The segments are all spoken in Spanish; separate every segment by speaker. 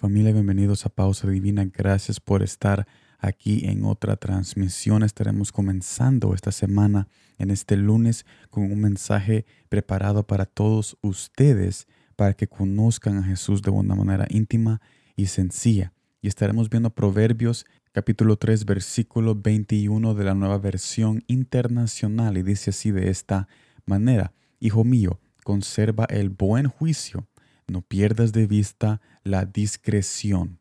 Speaker 1: Familia, bienvenidos a Pausa Divina. Gracias por estar aquí en otra transmisión. Estaremos comenzando esta semana en este lunes con un mensaje preparado para todos ustedes para que conozcan a Jesús de una manera íntima y sencilla. Y estaremos viendo Proverbios capítulo 3 versículo 21 de la nueva versión internacional y dice así de esta manera, Hijo mío, conserva el buen juicio no pierdas de vista la discreción.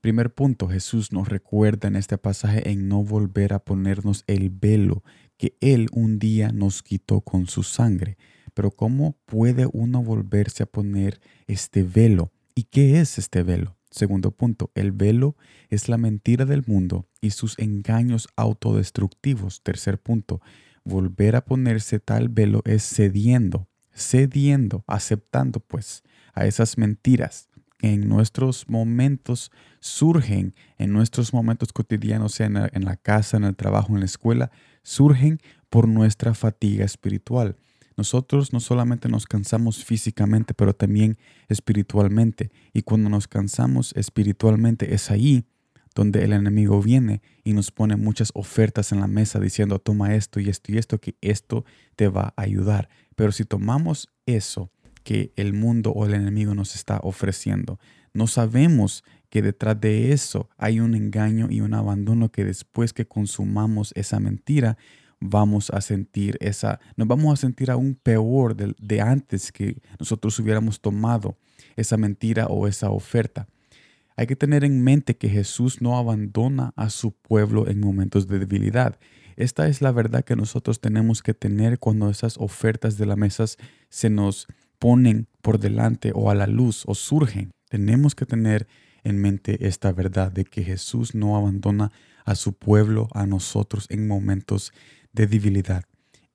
Speaker 1: Primer punto, Jesús nos recuerda en este pasaje en no volver a ponernos el velo que Él un día nos quitó con su sangre. Pero ¿cómo puede uno volverse a poner este velo? ¿Y qué es este velo? Segundo punto, el velo es la mentira del mundo y sus engaños autodestructivos. Tercer punto, volver a ponerse tal velo es cediendo, cediendo, aceptando pues a esas mentiras que en nuestros momentos surgen, en nuestros momentos cotidianos, sea en la, casa, en el trabajo, en la escuela, surgen por nuestra fatiga espiritual. Nosotros no solamente nos cansamos físicamente, pero también espiritualmente. Y cuando nos cansamos espiritualmente es ahí donde el enemigo viene y nos pone muchas ofertas en la mesa diciendo, toma esto y esto y esto, que esto te va a ayudar. Pero si tomamos eso que el mundo o el enemigo nos está ofreciendo, no sabemos que detrás de eso hay un engaño y un abandono que después que consumamos esa mentira, vamos a sentir esa, nos vamos a sentir aún peor de, de antes que nosotros hubiéramos tomado esa mentira o esa oferta. Hay que tener en mente que Jesús no abandona a su pueblo en momentos de debilidad. Esta es la verdad que nosotros tenemos que tener cuando esas ofertas de la mesa se nos ponen por delante o a la luz o surgen. Tenemos que tener en mente esta verdad de que Jesús no abandona a su pueblo, a nosotros en momentos de debilidad.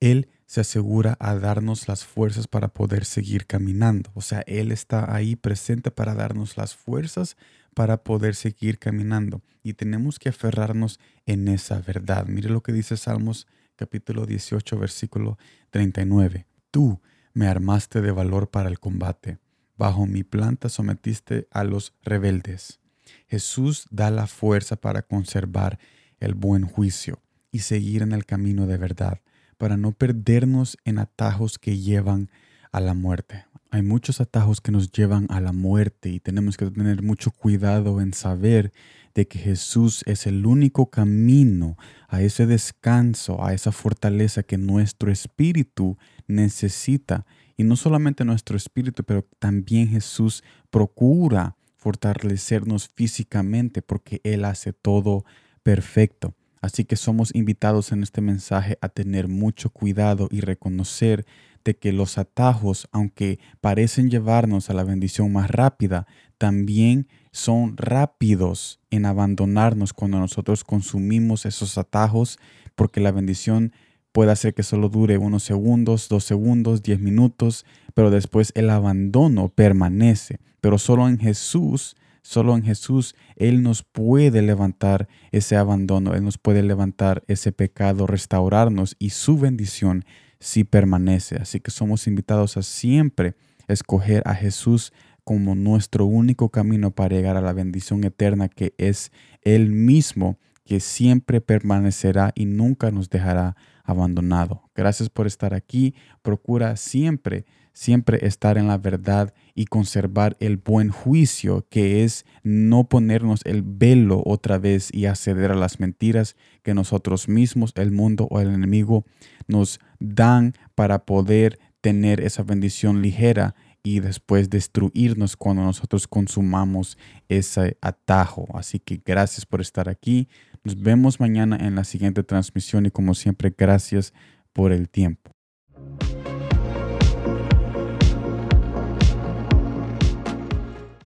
Speaker 1: Él se asegura a darnos las fuerzas para poder seguir caminando. O sea, Él está ahí presente para darnos las fuerzas para poder seguir caminando. Y tenemos que aferrarnos en esa verdad. Mire lo que dice Salmos capítulo 18, versículo 39. Tú me armaste de valor para el combate. Bajo mi planta sometiste a los rebeldes. Jesús da la fuerza para conservar el buen juicio y seguir en el camino de verdad, para no perdernos en atajos que llevan a la muerte. Hay muchos atajos que nos llevan a la muerte y tenemos que tener mucho cuidado en saber de que Jesús es el único camino a ese descanso, a esa fortaleza que nuestro espíritu necesita. Y no solamente nuestro espíritu, pero también Jesús procura fortalecernos físicamente porque Él hace todo perfecto. Así que somos invitados en este mensaje a tener mucho cuidado y reconocer de que los atajos, aunque parecen llevarnos a la bendición más rápida, también son rápidos en abandonarnos cuando nosotros consumimos esos atajos, porque la bendición puede hacer que solo dure unos segundos, dos segundos, diez minutos, pero después el abandono permanece. Pero solo en Jesús, solo en Jesús, Él nos puede levantar ese abandono, Él nos puede levantar ese pecado, restaurarnos y su bendición si permanece. Así que somos invitados a siempre escoger a Jesús como nuestro único camino para llegar a la bendición eterna que es Él mismo, que siempre permanecerá y nunca nos dejará abandonado. Gracias por estar aquí. Procura siempre, siempre estar en la verdad y conservar el buen juicio, que es no ponernos el velo otra vez y acceder a las mentiras que nosotros mismos, el mundo o el enemigo nos dan para poder tener esa bendición ligera y después destruirnos cuando nosotros consumamos ese atajo. Así que gracias por estar aquí. Nos vemos mañana en la siguiente transmisión y como siempre, gracias por el tiempo.